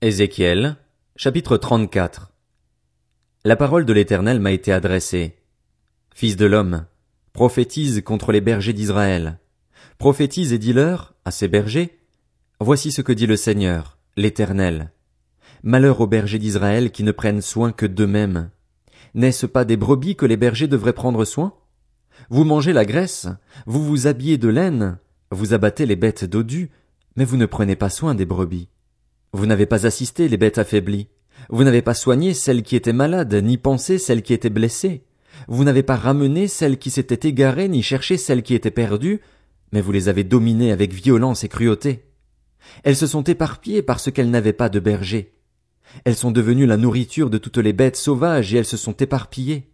Ézéchiel, chapitre 34 La parole de l'Éternel m'a été adressée. Fils de l'homme, prophétise contre les bergers d'Israël. Prophétise et dis-leur, à ces bergers, Voici ce que dit le Seigneur, l'Éternel. Malheur aux bergers d'Israël qui ne prennent soin que d'eux-mêmes. N'est-ce pas des brebis que les bergers devraient prendre soin? Vous mangez la graisse, vous vous habillez de laine, vous abattez les bêtes dodues, mais vous ne prenez pas soin des brebis. Vous n'avez pas assisté les bêtes affaiblies. Vous n'avez pas soigné celles qui étaient malades, ni pensé celles qui étaient blessées. Vous n'avez pas ramené celles qui s'étaient égarées, ni cherché celles qui étaient perdues, mais vous les avez dominées avec violence et cruauté. Elles se sont éparpillées parce qu'elles n'avaient pas de berger. Elles sont devenues la nourriture de toutes les bêtes sauvages et elles se sont éparpillées.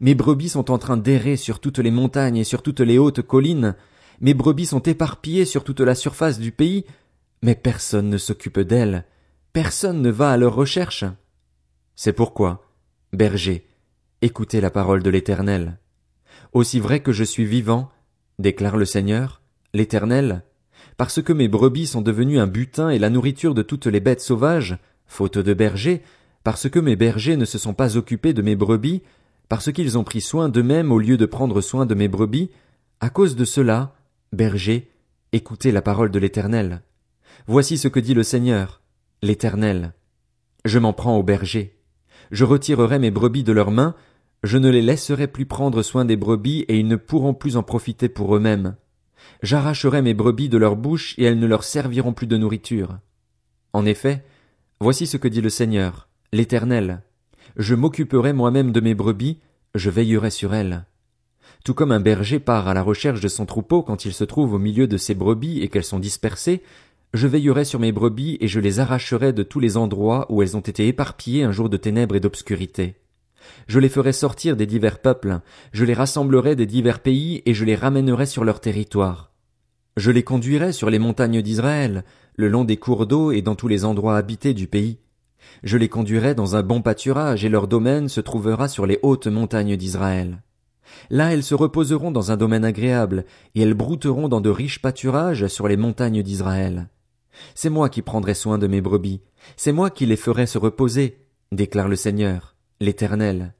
Mes brebis sont en train d'errer sur toutes les montagnes et sur toutes les hautes collines. Mes brebis sont éparpillées sur toute la surface du pays, mais personne ne s'occupe d'elles, personne ne va à leur recherche. C'est pourquoi, berger, écoutez la parole de l'Éternel. Aussi vrai que je suis vivant, déclare le Seigneur, l'Éternel, parce que mes brebis sont devenues un butin et la nourriture de toutes les bêtes sauvages, faute de berger, parce que mes bergers ne se sont pas occupés de mes brebis, parce qu'ils ont pris soin d'eux-mêmes au lieu de prendre soin de mes brebis, à cause de cela, berger, écoutez la parole de l'Éternel. Voici ce que dit le Seigneur, l'Éternel. Je m'en prends aux bergers. Je retirerai mes brebis de leurs mains, je ne les laisserai plus prendre soin des brebis et ils ne pourront plus en profiter pour eux-mêmes. J'arracherai mes brebis de leur bouche et elles ne leur serviront plus de nourriture. En effet, voici ce que dit le Seigneur, l'Éternel. Je m'occuperai moi-même de mes brebis, je veillerai sur elles. Tout comme un berger part à la recherche de son troupeau quand il se trouve au milieu de ses brebis et qu'elles sont dispersées, je veillerai sur mes brebis et je les arracherai de tous les endroits où elles ont été éparpillées un jour de ténèbres et d'obscurité. Je les ferai sortir des divers peuples, je les rassemblerai des divers pays et je les ramènerai sur leur territoire. Je les conduirai sur les montagnes d'Israël, le long des cours d'eau et dans tous les endroits habités du pays. Je les conduirai dans un bon pâturage et leur domaine se trouvera sur les hautes montagnes d'Israël. Là elles se reposeront dans un domaine agréable, et elles brouteront dans de riches pâturages sur les montagnes d'Israël. C'est moi qui prendrai soin de mes brebis, c'est moi qui les ferai se reposer, déclare le Seigneur, l'Éternel.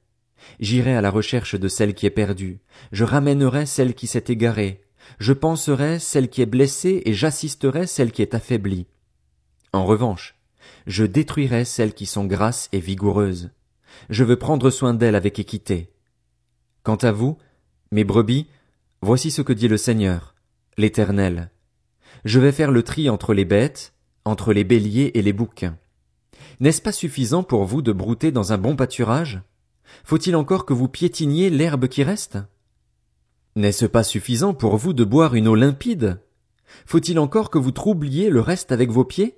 J'irai à la recherche de celle qui est perdue, je ramènerai celle qui s'est égarée, je penserai celle qui est blessée et j'assisterai celle qui est affaiblie. En revanche, je détruirai celles qui sont grasses et vigoureuses. Je veux prendre soin d'elles avec équité. Quant à vous, mes brebis, voici ce que dit le Seigneur, l'Éternel. Je vais faire le tri entre les bêtes, entre les béliers et les boucs. N'est-ce pas suffisant pour vous de brouter dans un bon pâturage? Faut-il encore que vous piétiniez l'herbe qui reste? N'est-ce pas suffisant pour vous de boire une eau limpide? Faut-il encore que vous troubliez le reste avec vos pieds?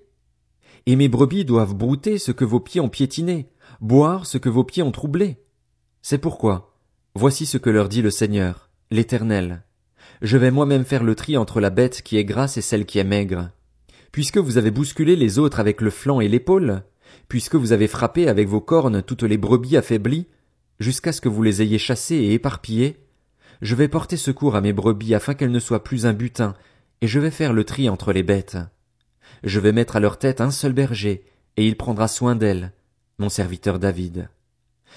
Et mes brebis doivent brouter ce que vos pieds ont piétiné, boire ce que vos pieds ont troublé. C'est pourquoi, voici ce que leur dit le Seigneur, l'Éternel je vais moi-même faire le tri entre la bête qui est grasse et celle qui est maigre. Puisque vous avez bousculé les autres avec le flanc et l'épaule, puisque vous avez frappé avec vos cornes toutes les brebis affaiblies, jusqu'à ce que vous les ayez chassées et éparpillées, je vais porter secours à mes brebis afin qu'elles ne soient plus un butin, et je vais faire le tri entre les bêtes. Je vais mettre à leur tête un seul berger, et il prendra soin d'elles, mon serviteur David.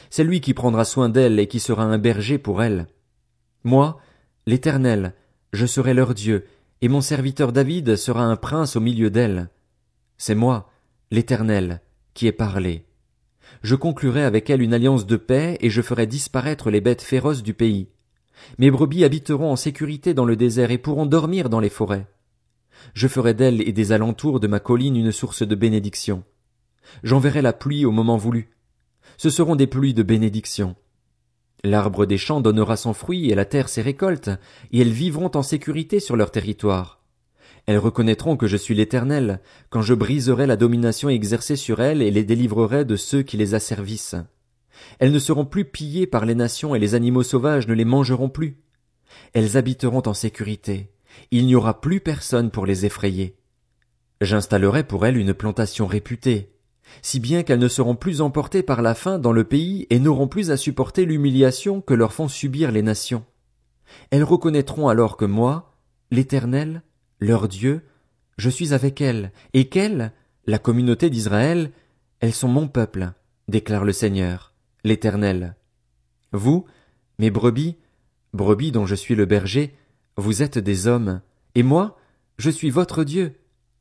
C'est lui qui prendra soin d'elles et qui sera un berger pour elles. Moi, L'Éternel, je serai leur Dieu, et mon serviteur David sera un prince au milieu d'elles. C'est moi, l'Éternel, qui ai parlé. Je conclurai avec elle une alliance de paix, et je ferai disparaître les bêtes féroces du pays. Mes brebis habiteront en sécurité dans le désert et pourront dormir dans les forêts. Je ferai d'elles et des alentours de ma colline une source de bénédiction. J'enverrai la pluie au moment voulu. Ce seront des pluies de bénédiction. L'arbre des champs donnera son fruit et la terre ses récoltes, et elles vivront en sécurité sur leur territoire. Elles reconnaîtront que je suis l'Éternel, quand je briserai la domination exercée sur elles et les délivrerai de ceux qui les asservissent. Elles ne seront plus pillées par les nations et les animaux sauvages ne les mangeront plus. Elles habiteront en sécurité. Il n'y aura plus personne pour les effrayer. J'installerai pour elles une plantation réputée, si bien qu'elles ne seront plus emportées par la faim dans le pays et n'auront plus à supporter l'humiliation que leur font subir les nations. Elles reconnaîtront alors que moi, l'Éternel, leur Dieu, je suis avec elles, et qu'elles, La communauté d'Israël, elles sont mon peuple, déclare le Seigneur, l'Éternel. Vous, mes brebis, brebis dont je suis le berger, vous êtes des hommes, et moi, je suis votre Dieu,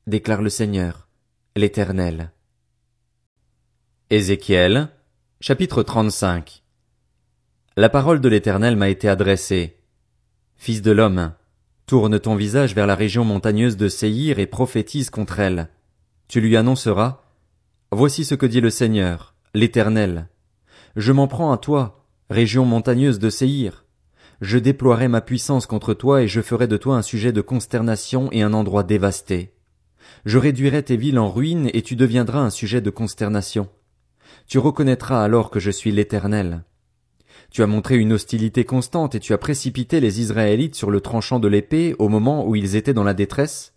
déclare le Seigneur, l'Éternel. Ézéchiel, chapitre 35 La parole de l'Éternel m'a été adressée. Fils de l'homme, tourne ton visage vers la région montagneuse de Séhir et prophétise contre elle. Tu lui annonceras, Voici ce que dit le Seigneur, l'Éternel. Je m'en prends à toi, région montagneuse de Séhir. Je déploierai ma puissance contre toi et je ferai de toi un sujet de consternation et un endroit dévasté. Je réduirai tes villes en ruines et tu deviendras un sujet de consternation. Tu reconnaîtras alors que je suis l'Éternel. Tu as montré une hostilité constante et tu as précipité les Israélites sur le tranchant de l'épée au moment où ils étaient dans la détresse,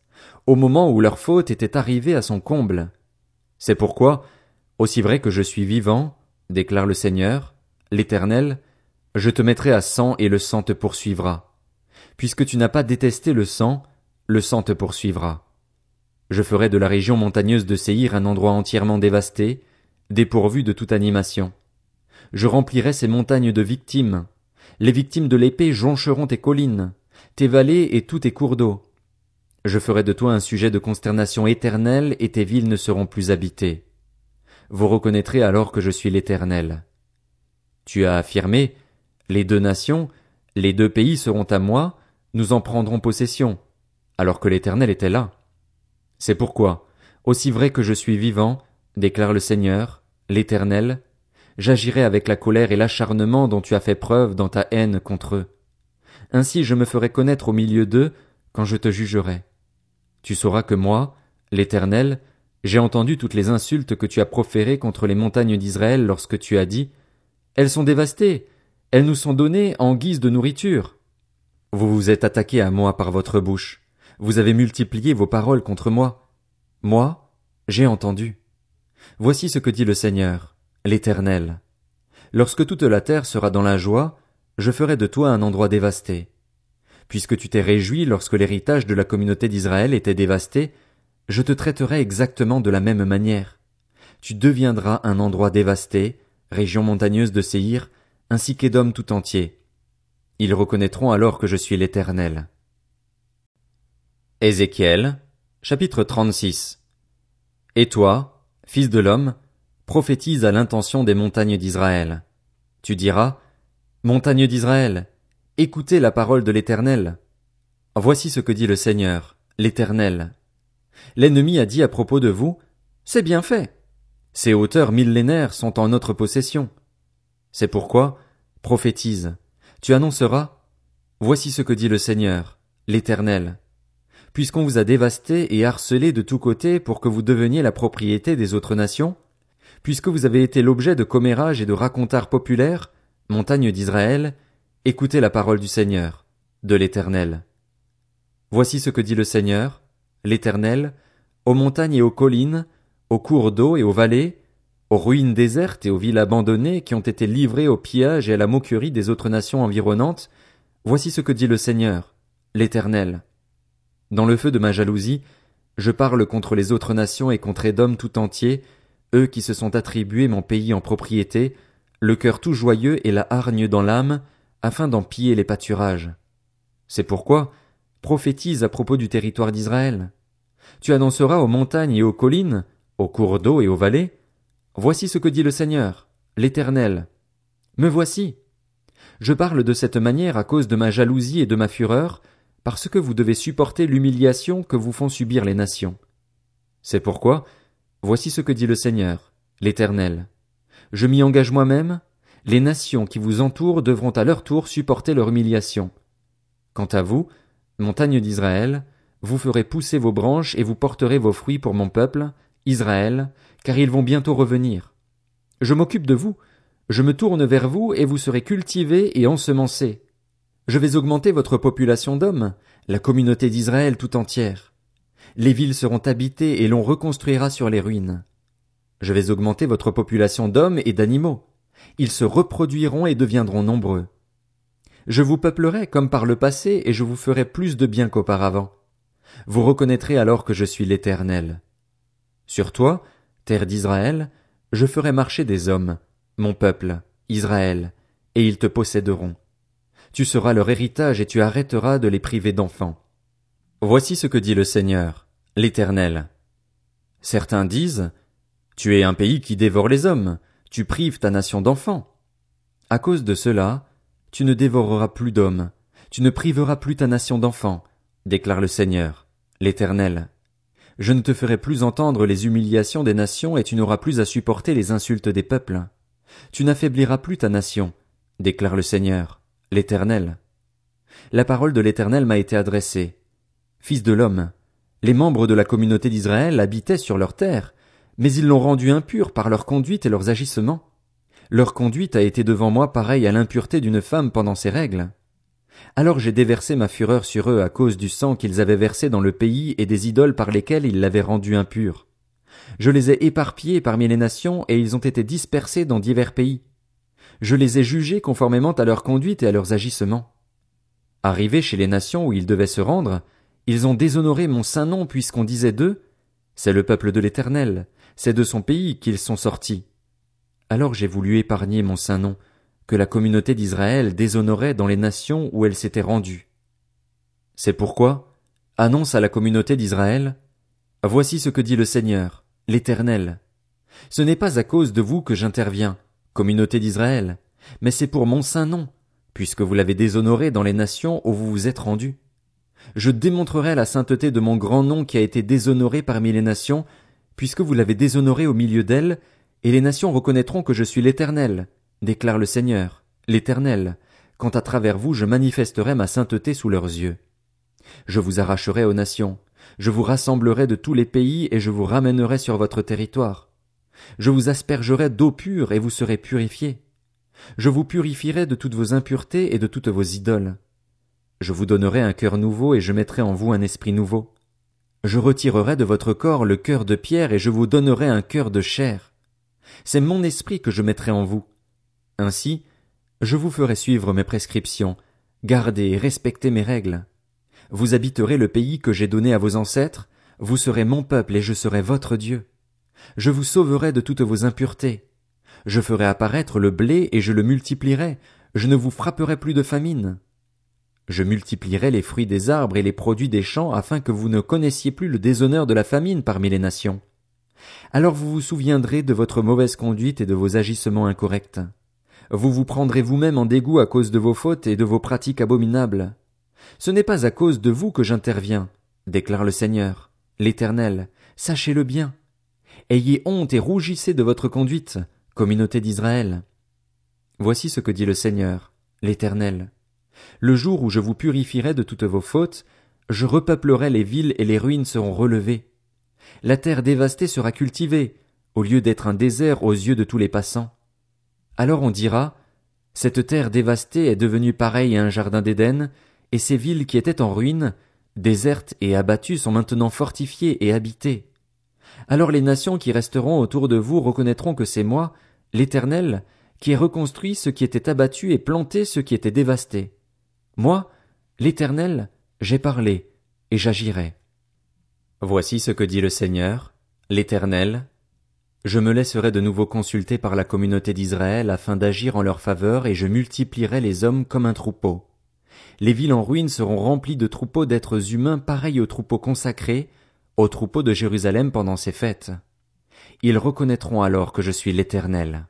au moment où leur faute était arrivée à son comble. C'est pourquoi, aussi vrai que je suis vivant, déclare le Seigneur, l'Éternel, je te mettrai à sang et le sang te poursuivra. Puisque tu n'as pas détesté le sang, le sang te poursuivra. Je ferai de la région montagneuse de Séhir un endroit entièrement dévasté, dépourvu de toute animation. Je remplirai ces montagnes de victimes. Les victimes de l'épée joncheront tes collines, tes vallées et tous tes cours d'eau. Je ferai de toi un sujet de consternation éternelle et tes villes ne seront plus habitées. Vous reconnaîtrez alors que je suis l'Éternel. Tu as affirmé, les deux nations, les deux pays seront à moi, nous en prendrons possession, alors que l'Éternel était là. C'est pourquoi, aussi vrai que je suis vivant, déclare le Seigneur, l'Éternel, j'agirai avec la colère et l'acharnement dont tu as fait preuve dans ta haine contre eux. Ainsi je me ferai connaître au milieu d'eux quand je te jugerai. Tu sauras que moi, l'Éternel, j'ai entendu toutes les insultes que tu as proférées contre les montagnes d'Israël lorsque tu as dit Elles sont dévastées, elles nous sont données en guise de nourriture. Vous vous êtes attaqué à moi par votre bouche, vous avez multiplié vos paroles contre moi. Moi, j'ai entendu. Voici ce que dit le Seigneur, l'Éternel. Lorsque toute la terre sera dans la joie, je ferai de toi un endroit dévasté puisque tu t'es réjoui lorsque l'héritage de la communauté d'Israël était dévasté, je te traiterai exactement de la même manière. Tu deviendras un endroit dévasté, région montagneuse de Séhir, ainsi qu'Édom tout entier. Ils reconnaîtront alors que je suis l'Éternel. Ézéchiel, chapitre 36 Et toi, fils de l'homme, prophétise à l'intention des montagnes d'Israël. Tu diras, Montagnes d'Israël, Écoutez la parole de l'Éternel. Voici ce que dit le Seigneur, l'Éternel. L'ennemi a dit à propos de vous, C'est bien fait. Ces hauteurs millénaires sont en notre possession. C'est pourquoi, prophétise, tu annonceras, Voici ce que dit le Seigneur, l'Éternel. Puisqu'on vous a dévasté et harcelé de tous côtés pour que vous deveniez la propriété des autres nations, puisque vous avez été l'objet de commérages et de racontards populaires, montagne d'Israël, Écoutez la parole du Seigneur, de l'Éternel. Voici ce que dit le Seigneur, l'Éternel, aux montagnes et aux collines, aux cours d'eau et aux vallées, aux ruines désertes et aux villes abandonnées qui ont été livrées au pillage et à la moquerie des autres nations environnantes, voici ce que dit le Seigneur, l'Éternel. Dans le feu de ma jalousie, je parle contre les autres nations et contre Édom tout entier, eux qui se sont attribués mon pays en propriété, le cœur tout joyeux et la hargne dans l'âme, afin d'en piller les pâturages. C'est pourquoi, prophétise à propos du territoire d'Israël. Tu annonceras aux montagnes et aux collines, aux cours d'eau et aux vallées, Voici ce que dit le Seigneur, l'Éternel. Me voici. Je parle de cette manière à cause de ma jalousie et de ma fureur, parce que vous devez supporter l'humiliation que vous font subir les nations. C'est pourquoi, voici ce que dit le Seigneur, l'Éternel. Je m'y engage moi-même, les nations qui vous entourent devront à leur tour supporter leur humiliation. Quant à vous, montagne d'Israël, vous ferez pousser vos branches et vous porterez vos fruits pour mon peuple, Israël, car ils vont bientôt revenir. Je m'occupe de vous, je me tourne vers vous et vous serez cultivés et ensemencés. Je vais augmenter votre population d'hommes, la communauté d'Israël tout entière. Les villes seront habitées et l'on reconstruira sur les ruines. Je vais augmenter votre population d'hommes et d'animaux ils se reproduiront et deviendront nombreux. Je vous peuplerai comme par le passé et je vous ferai plus de bien qu'auparavant. Vous reconnaîtrez alors que je suis l'Éternel. Sur toi, terre d'Israël, je ferai marcher des hommes, mon peuple, Israël, et ils te posséderont. Tu seras leur héritage et tu arrêteras de les priver d'enfants. Voici ce que dit le Seigneur, l'Éternel. Certains disent, Tu es un pays qui dévore les hommes, tu prives ta nation d'enfants. À cause de cela, tu ne dévoreras plus d'hommes, tu ne priveras plus ta nation d'enfants, déclare le Seigneur, l'Éternel. Je ne te ferai plus entendre les humiliations des nations et tu n'auras plus à supporter les insultes des peuples. Tu n'affaibliras plus ta nation, déclare le Seigneur, l'Éternel. La parole de l'Éternel m'a été adressée. Fils de l'homme, les membres de la communauté d'Israël habitaient sur leur terre, mais ils l'ont rendue impure par leur conduite et leurs agissements. Leur conduite a été devant moi pareille à l'impureté d'une femme pendant ses règles. Alors j'ai déversé ma fureur sur eux à cause du sang qu'ils avaient versé dans le pays et des idoles par lesquelles ils l'avaient rendu impur. Je les ai éparpillés parmi les nations et ils ont été dispersés dans divers pays. Je les ai jugés conformément à leur conduite et à leurs agissements. Arrivés chez les nations où ils devaient se rendre, ils ont déshonoré mon saint nom puisqu'on disait d'eux, c'est le peuple de l'éternel, c'est de son pays qu'ils sont sortis. Alors j'ai voulu épargner mon saint nom, que la communauté d'Israël déshonorait dans les nations où elle s'était rendue. C'est pourquoi, annonce à la communauté d'Israël, Voici ce que dit le Seigneur, l'Éternel. Ce n'est pas à cause de vous que j'interviens, communauté d'Israël, mais c'est pour mon saint nom, puisque vous l'avez déshonoré dans les nations où vous vous êtes rendus. Je démontrerai la sainteté de mon grand nom qui a été déshonoré parmi les nations, puisque vous l'avez déshonoré au milieu d'elles, et les nations reconnaîtront que je suis l'Éternel, déclare le Seigneur, l'Éternel, quand à travers vous je manifesterai ma sainteté sous leurs yeux. Je vous arracherai aux nations, je vous rassemblerai de tous les pays et je vous ramènerai sur votre territoire. Je vous aspergerai d'eau pure et vous serez purifiés. Je vous purifierai de toutes vos impuretés et de toutes vos idoles. Je vous donnerai un cœur nouveau et je mettrai en vous un esprit nouveau. Je retirerai de votre corps le cœur de pierre et je vous donnerai un cœur de chair. C'est mon esprit que je mettrai en vous, ainsi, je vous ferai suivre mes prescriptions, garder et respecter mes règles. Vous habiterez le pays que j'ai donné à vos ancêtres, vous serez mon peuple et je serai votre Dieu. Je vous sauverai de toutes vos impuretés. Je ferai apparaître le blé et je le multiplierai, je ne vous frapperai plus de famine. Je multiplierai les fruits des arbres et les produits des champs afin que vous ne connaissiez plus le déshonneur de la famine parmi les nations. Alors vous vous souviendrez de votre mauvaise conduite et de vos agissements incorrects vous vous prendrez vous-même en dégoût à cause de vos fautes et de vos pratiques abominables. Ce n'est pas à cause de vous que j'interviens, déclare le Seigneur, l'Éternel, sachez-le bien. Ayez honte et rougissez de votre conduite, communauté d'Israël. Voici ce que dit le Seigneur, l'Éternel. Le jour où je vous purifierai de toutes vos fautes, je repeuplerai les villes et les ruines seront relevées. La terre dévastée sera cultivée, au lieu d'être un désert aux yeux de tous les passants. Alors on dira, cette terre dévastée est devenue pareille à un jardin d'Éden, et ces villes qui étaient en ruine, désertes et abattues sont maintenant fortifiées et habitées. Alors les nations qui resteront autour de vous reconnaîtront que c'est moi, l'Éternel, qui ai reconstruit ce qui était abattu et planté ce qui était dévasté. Moi, l'Éternel, j'ai parlé, et j'agirai. Voici ce que dit le Seigneur, l'Éternel, je me laisserai de nouveau consulter par la communauté d'Israël afin d'agir en leur faveur et je multiplierai les hommes comme un troupeau. Les villes en ruine seront remplies de troupeaux d'êtres humains pareils aux troupeaux consacrés, aux troupeaux de Jérusalem pendant ces fêtes. Ils reconnaîtront alors que je suis l'Éternel.